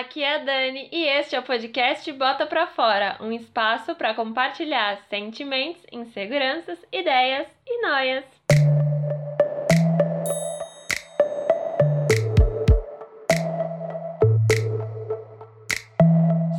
aqui é a Dani e este é o podcast Bota Pra Fora, um espaço para compartilhar sentimentos, inseguranças, ideias e noias.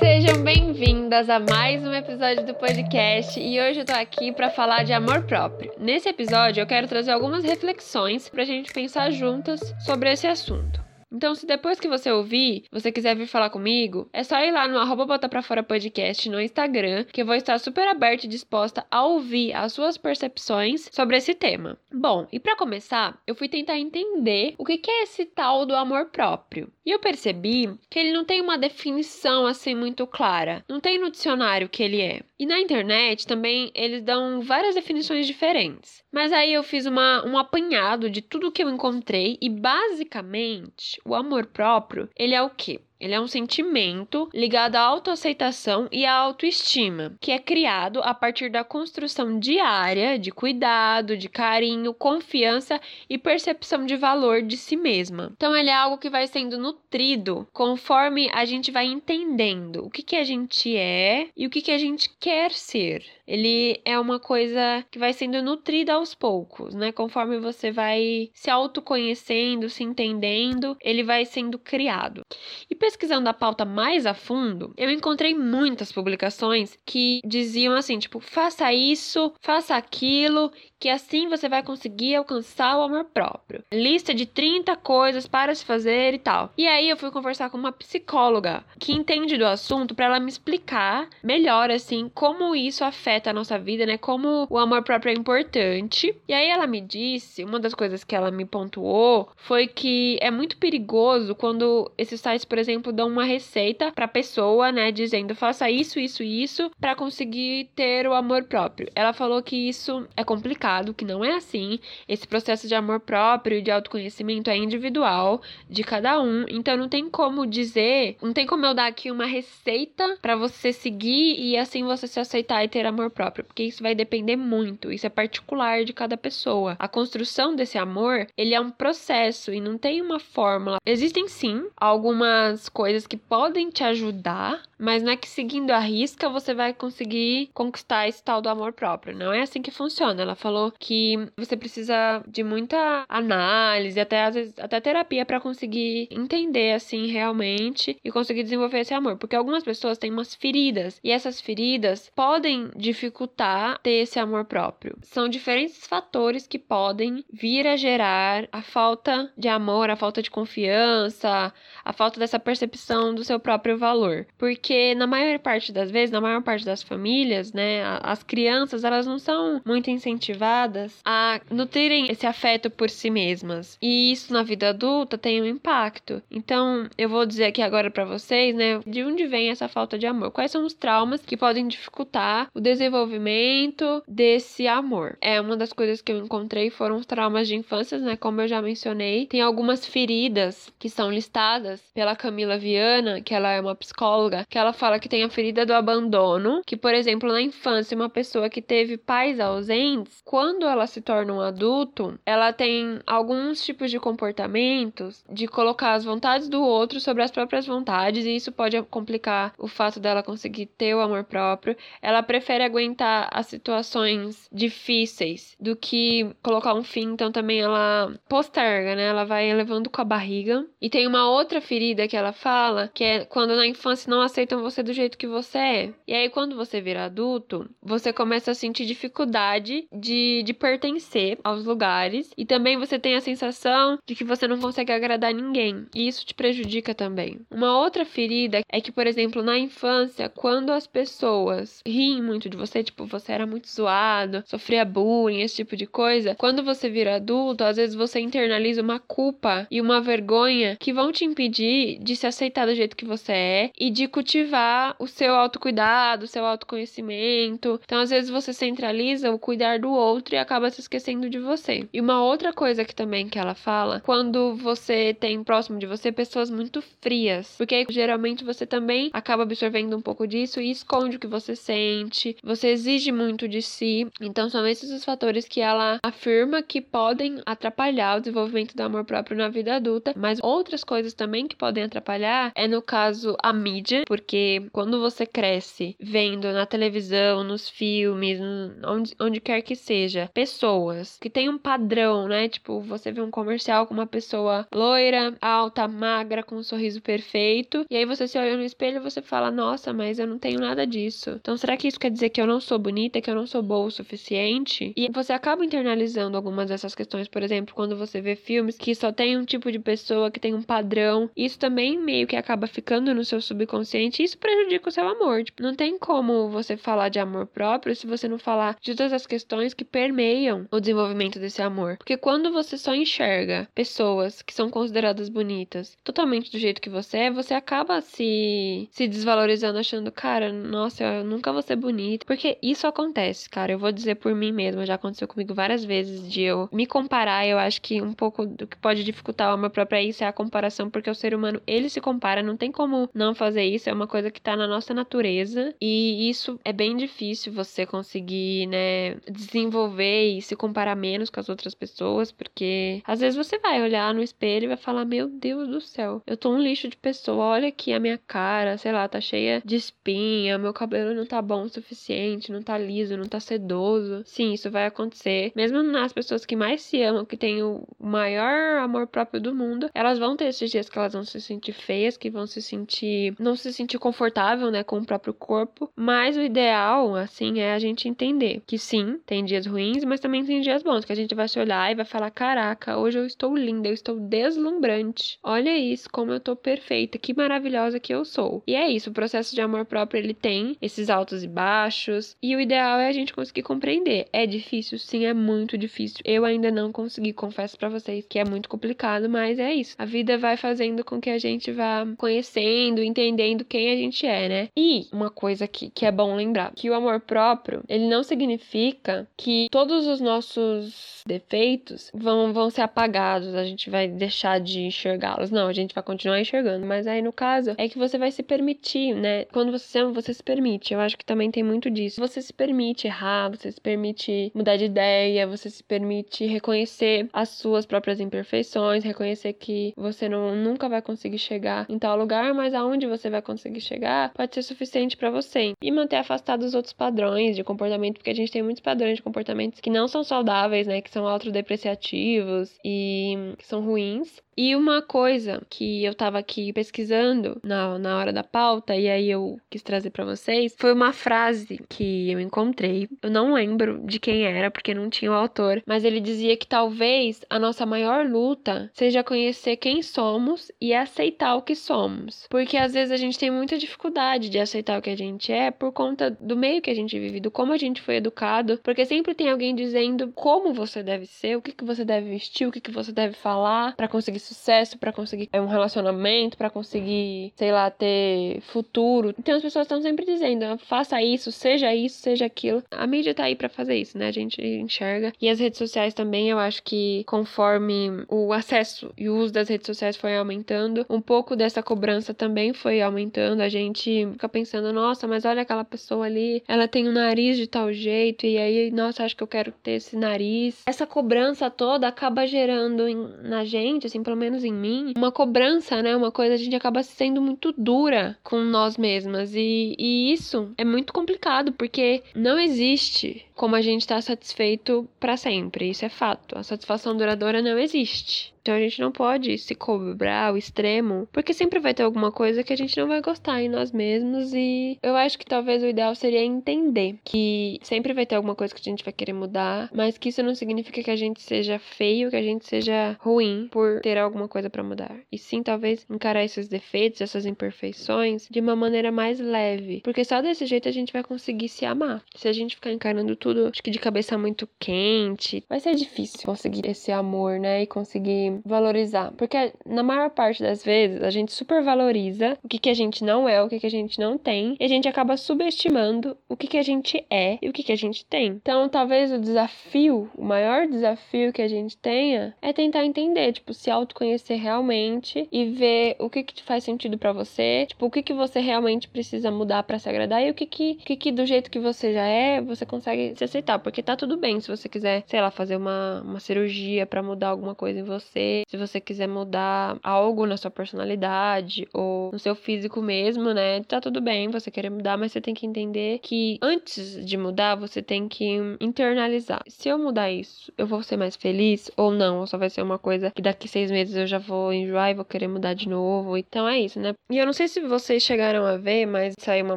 Sejam bem-vindas a mais um episódio do podcast e hoje eu tô aqui para falar de amor próprio. Nesse episódio eu quero trazer algumas reflexões pra gente pensar juntas sobre esse assunto. Então, se depois que você ouvir, você quiser vir falar comigo, é só ir lá no arroba Bota Pra Fora Podcast no Instagram, que eu vou estar super aberta e disposta a ouvir as suas percepções sobre esse tema. Bom, e para começar, eu fui tentar entender o que é esse tal do amor próprio. E eu percebi que ele não tem uma definição assim muito clara, não tem no dicionário o que ele é. E na internet também eles dão várias definições diferentes. Mas aí eu fiz uma, um apanhado de tudo que eu encontrei e basicamente o amor próprio, ele é o quê? Ele é um sentimento ligado à autoaceitação e à autoestima, que é criado a partir da construção diária de cuidado, de carinho, confiança e percepção de valor de si mesma. Então, ele é algo que vai sendo nutrido conforme a gente vai entendendo o que, que a gente é e o que, que a gente quer ser. Ele é uma coisa que vai sendo nutrida aos poucos, né? Conforme você vai se autoconhecendo, se entendendo, ele vai sendo criado. E pesquisando a pauta mais a fundo, eu encontrei muitas publicações que diziam assim, tipo, faça isso, faça aquilo, que assim você vai conseguir alcançar o amor próprio. Lista de 30 coisas para se fazer e tal. E aí eu fui conversar com uma psicóloga que entende do assunto para ela me explicar melhor assim como isso afeta a nossa vida, né? Como o amor próprio é importante. E aí ela me disse, uma das coisas que ela me pontuou foi que é muito perigoso quando esses sites, por exemplo, dão uma receita para pessoa, né, dizendo faça isso, isso isso para conseguir ter o amor próprio. Ela falou que isso é complicado, que não é assim. Esse processo de amor próprio e de autoconhecimento é individual de cada um, então não tem como dizer, não tem como eu dar aqui uma receita para você seguir e assim você se aceitar e ter amor próprio, porque isso vai depender muito, isso é particular de cada pessoa. A construção desse amor, ele é um processo e não tem uma fórmula. Existem sim algumas coisas que podem te ajudar, mas não é que seguindo a risca você vai conseguir conquistar esse tal do amor próprio. Não é assim que funciona. Ela falou que você precisa de muita análise, até às vezes até terapia para conseguir entender assim realmente e conseguir desenvolver esse amor, porque algumas pessoas têm umas feridas e essas feridas podem dificultar ter esse amor próprio. São diferentes fatores que podem vir a gerar a falta de amor, a falta de confiança, a falta dessa percepção do seu próprio valor. Porque na maior parte das vezes, na maior parte das famílias, né, as crianças, elas não são muito incentivadas a nutrirem esse afeto por si mesmas. E isso na vida adulta tem um impacto. Então, eu vou dizer aqui agora para vocês, né, de onde vem essa falta de amor? Quais são os traumas que podem dificultar o desenvolvimento desse amor? É uma das coisas que eu encontrei foram os traumas de infância, né, como eu já mencionei. Tem algumas feridas que são listadas pela Camila Viana, que ela é uma psicóloga, que ela fala que tem a ferida do abandono, que, por exemplo, na infância, uma pessoa que teve pais ausentes, quando ela se torna um adulto, ela tem alguns tipos de comportamentos de colocar as vontades do outro sobre as próprias vontades, e isso pode complicar o fato dela conseguir ter o amor próprio. Ela prefere aguentar as situações difíceis do que colocar um fim, então também ela posterga, né? Ela vai levando com a barriga. E tem uma outra ferida que ela fala, que é quando na infância não aceitam você do jeito que você é. E aí, quando você vira adulto, você começa a sentir dificuldade de, de pertencer aos lugares. E também você tem a sensação de que você não consegue agradar ninguém. E isso te prejudica também. Uma outra ferida é que, por exemplo, na infância, quando as pessoas riem muito de você, tipo, você era muito zoado, sofria bullying, esse tipo de coisa, quando você vira adulto, às vezes você internaliza uma culpa e uma vergonha que vão te impedir de se aceitar do jeito que você é e de cultivar incentivar o seu autocuidado, o seu autoconhecimento. Então, às vezes você centraliza o cuidar do outro e acaba se esquecendo de você. E uma outra coisa que também que ela fala, quando você tem próximo de você pessoas muito frias, porque aí, geralmente você também acaba absorvendo um pouco disso e esconde o que você sente, você exige muito de si. Então, são esses os fatores que ela afirma que podem atrapalhar o desenvolvimento do amor próprio na vida adulta, mas outras coisas também que podem atrapalhar é no caso a mídia, porque quando você cresce vendo na televisão, nos filmes, onde, onde quer que seja, pessoas que têm um padrão, né? Tipo, você vê um comercial com uma pessoa loira, alta, magra, com um sorriso perfeito, e aí você se olha no espelho e você fala: Nossa, mas eu não tenho nada disso. Então, será que isso quer dizer que eu não sou bonita, que eu não sou boa o suficiente? E você acaba internalizando algumas dessas questões, por exemplo, quando você vê filmes que só tem um tipo de pessoa, que tem um padrão, isso também meio que acaba ficando no seu subconsciente, isso prejudica o seu amor. Tipo, não tem como você falar de amor próprio se você não falar de todas as questões que permeiam o desenvolvimento desse amor. Porque quando você só enxerga pessoas que são consideradas bonitas totalmente do jeito que você é, você acaba se, se desvalorizando, achando, cara, nossa, eu nunca vou ser bonita. Porque isso acontece, cara. Eu vou dizer por mim mesma, já aconteceu comigo várias vezes de eu me comparar. Eu acho que um pouco do que pode dificultar o amor próprio é isso, é a comparação, porque o ser humano, ele se compara, não tem como não fazer isso, é uma coisa que tá na nossa natureza. E isso é bem difícil você conseguir, né, desenvolver e se comparar menos com as outras pessoas, porque às vezes você vai olhar no espelho e vai falar: Meu Deus do céu, eu tô um lixo de pessoa, olha aqui a minha cara, sei lá, tá cheia de espinha, meu cabelo não tá bom o suficiente, não tá liso, não tá sedoso. Sim, isso vai acontecer. Mesmo nas pessoas que mais se amam, que têm o maior amor próprio do mundo, elas vão ter esses dias que elas vão se sentir feias, que vão se sentir. não se sentir confortável, né, com o próprio corpo. Mas o ideal, assim, é a gente entender que sim, tem dias ruins, mas também tem dias bons, que a gente vai se olhar e vai falar: caraca, hoje eu estou linda, eu estou deslumbrante. Olha isso, como eu tô perfeita, que maravilhosa que eu sou. E é isso, o processo de amor próprio ele tem esses altos e baixos, e o ideal é a gente conseguir compreender. É difícil? Sim, é muito difícil. Eu ainda não consegui, confesso para vocês que é muito complicado, mas é isso. A vida vai fazendo com que a gente vá conhecendo, entendendo quem a gente é, né? E uma coisa que, que é bom lembrar, que o amor próprio, ele não significa que todos os nossos defeitos vão, vão ser apagados, a gente vai deixar de enxergá-los. Não, a gente vai continuar enxergando. Mas aí, no caso, é que você vai se permitir, né? Quando você se ama, você se permite. Eu acho que também tem muito disso. Você se permite errar, você se permite mudar de ideia, você se permite reconhecer as suas próprias imperfeições, reconhecer que você não, nunca vai conseguir chegar em tal lugar, mas aonde você vai conseguir chegar pode ser suficiente para você. E manter afastado os outros padrões de comportamento, porque a gente tem muitos padrões de comportamentos que não são saudáveis, né? Que são autodepreciativos e que são ruins. E uma coisa que eu tava aqui pesquisando na, na hora da pauta, e aí eu quis trazer para vocês, foi uma frase que eu encontrei. Eu não lembro de quem era, porque não tinha o autor, mas ele dizia que talvez a nossa maior luta seja conhecer quem somos e aceitar o que somos. Porque às vezes a gente tem muita dificuldade de aceitar o que a gente é por conta do meio que a gente vive, do como a gente foi educado, porque sempre tem alguém dizendo como você deve ser, o que, que você deve vestir, o que, que você deve falar para conseguir sucesso, para conseguir um relacionamento, para conseguir, sei lá, ter futuro. Então as pessoas estão sempre dizendo, ah, faça isso, seja isso, seja aquilo. A mídia tá aí para fazer isso, né? A gente enxerga. E as redes sociais também, eu acho que conforme o acesso e o uso das redes sociais foi aumentando, um pouco dessa cobrança também foi aumentando. A gente fica pensando, nossa, mas olha aquela pessoa ali, ela tem um nariz de tal jeito, e aí, nossa, acho que eu quero ter esse nariz. Essa cobrança toda acaba gerando em, na gente, assim, pelo menos em mim, uma cobrança, né? Uma coisa, a gente acaba sendo muito dura com nós mesmas. E, e isso é muito complicado, porque não existe como a gente estar tá satisfeito para sempre. Isso é fato. A satisfação duradoura não existe. Então a gente não pode se cobrar ao extremo, porque sempre vai ter alguma coisa que a gente não vai gostar em nós mesmos e eu acho que talvez o ideal seria entender que sempre vai ter alguma coisa que a gente vai querer mudar, mas que isso não significa que a gente seja feio, que a gente seja ruim por ter alguma coisa para mudar. E sim, talvez encarar esses defeitos, essas imperfeições de uma maneira mais leve, porque só desse jeito a gente vai conseguir se amar. Se a gente ficar encarando tudo tudo, acho que de cabeça muito quente. Vai ser difícil conseguir esse amor, né? E conseguir valorizar. Porque na maior parte das vezes a gente supervaloriza o que, que a gente não é, o que, que a gente não tem. E a gente acaba subestimando o que, que a gente é e o que, que a gente tem. Então, talvez o desafio, o maior desafio que a gente tenha é tentar entender, tipo, se autoconhecer realmente e ver o que, que faz sentido para você, tipo, o que, que você realmente precisa mudar para se agradar e o que que, que que do jeito que você já é, você consegue se aceitar. Porque tá tudo bem se você quiser, sei lá, fazer uma, uma cirurgia para mudar alguma coisa em você, se você quiser mudar algo na sua personalidade ou no seu físico mesmo, né? Tá tudo bem você querer mudar, mas você tem que entender que antes de mudar, você tem que internalizar. Se eu mudar isso, eu vou ser mais feliz ou não? Ou só vai ser uma coisa que daqui seis meses eu já vou enjoar e vou querer mudar de novo? Então é isso, né? E eu não sei se vocês chegaram a ver, mas saiu uma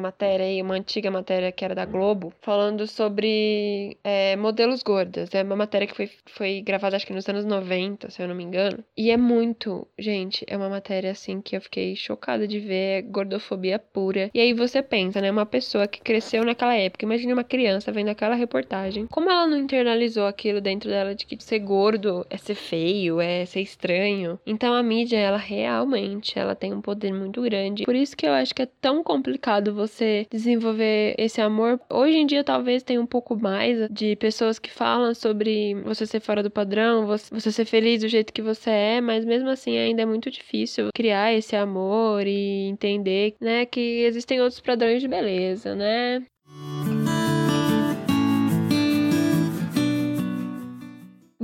matéria aí, uma antiga matéria que era da Globo, falando sobre é, modelos gordas. É uma matéria que foi, foi gravada acho que nos anos 90, se eu não me engano. E é muito, gente, é uma matéria assim que eu fiquei chocada de ver, é gordofobia pura. E aí você pensa, né? Uma pessoa que cresceu naquela época, imagine uma criança vendo aquela reportagem. Como ela não internalizou aquilo dentro dela de que ser gordo é ser feio, é ser estranho. Então a mídia, ela realmente, ela tem um poder muito grande. Por isso que eu acho que é tão complicado você desenvolver esse amor. Hoje em dia talvez tenha um pouco mais de pessoas que falam sobre você ser fora do padrão, você ser feliz do jeito que você é, mas mesmo assim ainda é muito difícil criar esse amor e entender, né, que existem outros padrões de beleza, né?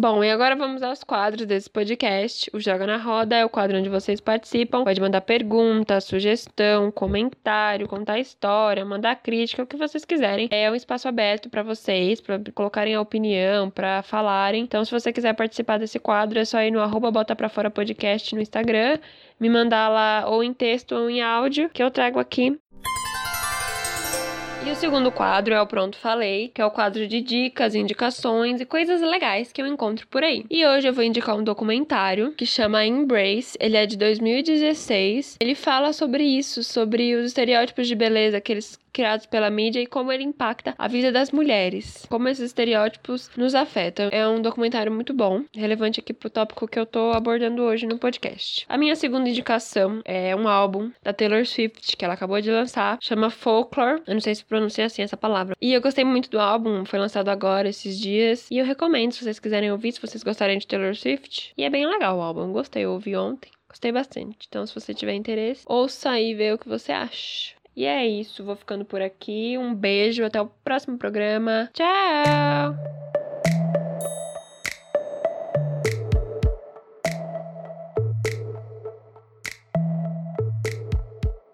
Bom, e agora vamos aos quadros desse podcast. O Joga na Roda é o quadro onde vocês participam. Pode mandar pergunta, sugestão, comentário, contar história, mandar crítica, o que vocês quiserem. É um espaço aberto para vocês, para colocarem a opinião, para falarem. Então, se você quiser participar desse quadro, é só ir no arroba Bota Pra Fora Podcast no Instagram, me mandar lá ou em texto ou em áudio, que eu trago aqui e o segundo quadro é o Pronto Falei, que é o quadro de dicas, indicações e coisas legais que eu encontro por aí. E hoje eu vou indicar um documentário que chama Embrace, ele é de 2016. Ele fala sobre isso, sobre os estereótipos de beleza, aqueles criados pela mídia e como ele impacta a vida das mulheres, como esses estereótipos nos afetam. É um documentário muito bom, relevante aqui pro tópico que eu tô abordando hoje no podcast. A minha segunda indicação é um álbum da Taylor Swift que ela acabou de lançar, chama Folklore. Eu não sei se pronuncia assim essa palavra. E eu gostei muito do álbum, foi lançado agora esses dias, e eu recomendo se vocês quiserem ouvir, se vocês gostarem de Taylor Swift. E é bem legal o álbum, gostei, eu ouvi ontem. Gostei bastante. Então, se você tiver interesse, ouça e vê o que você acha. E é isso, vou ficando por aqui. Um beijo, até o próximo programa. Tchau!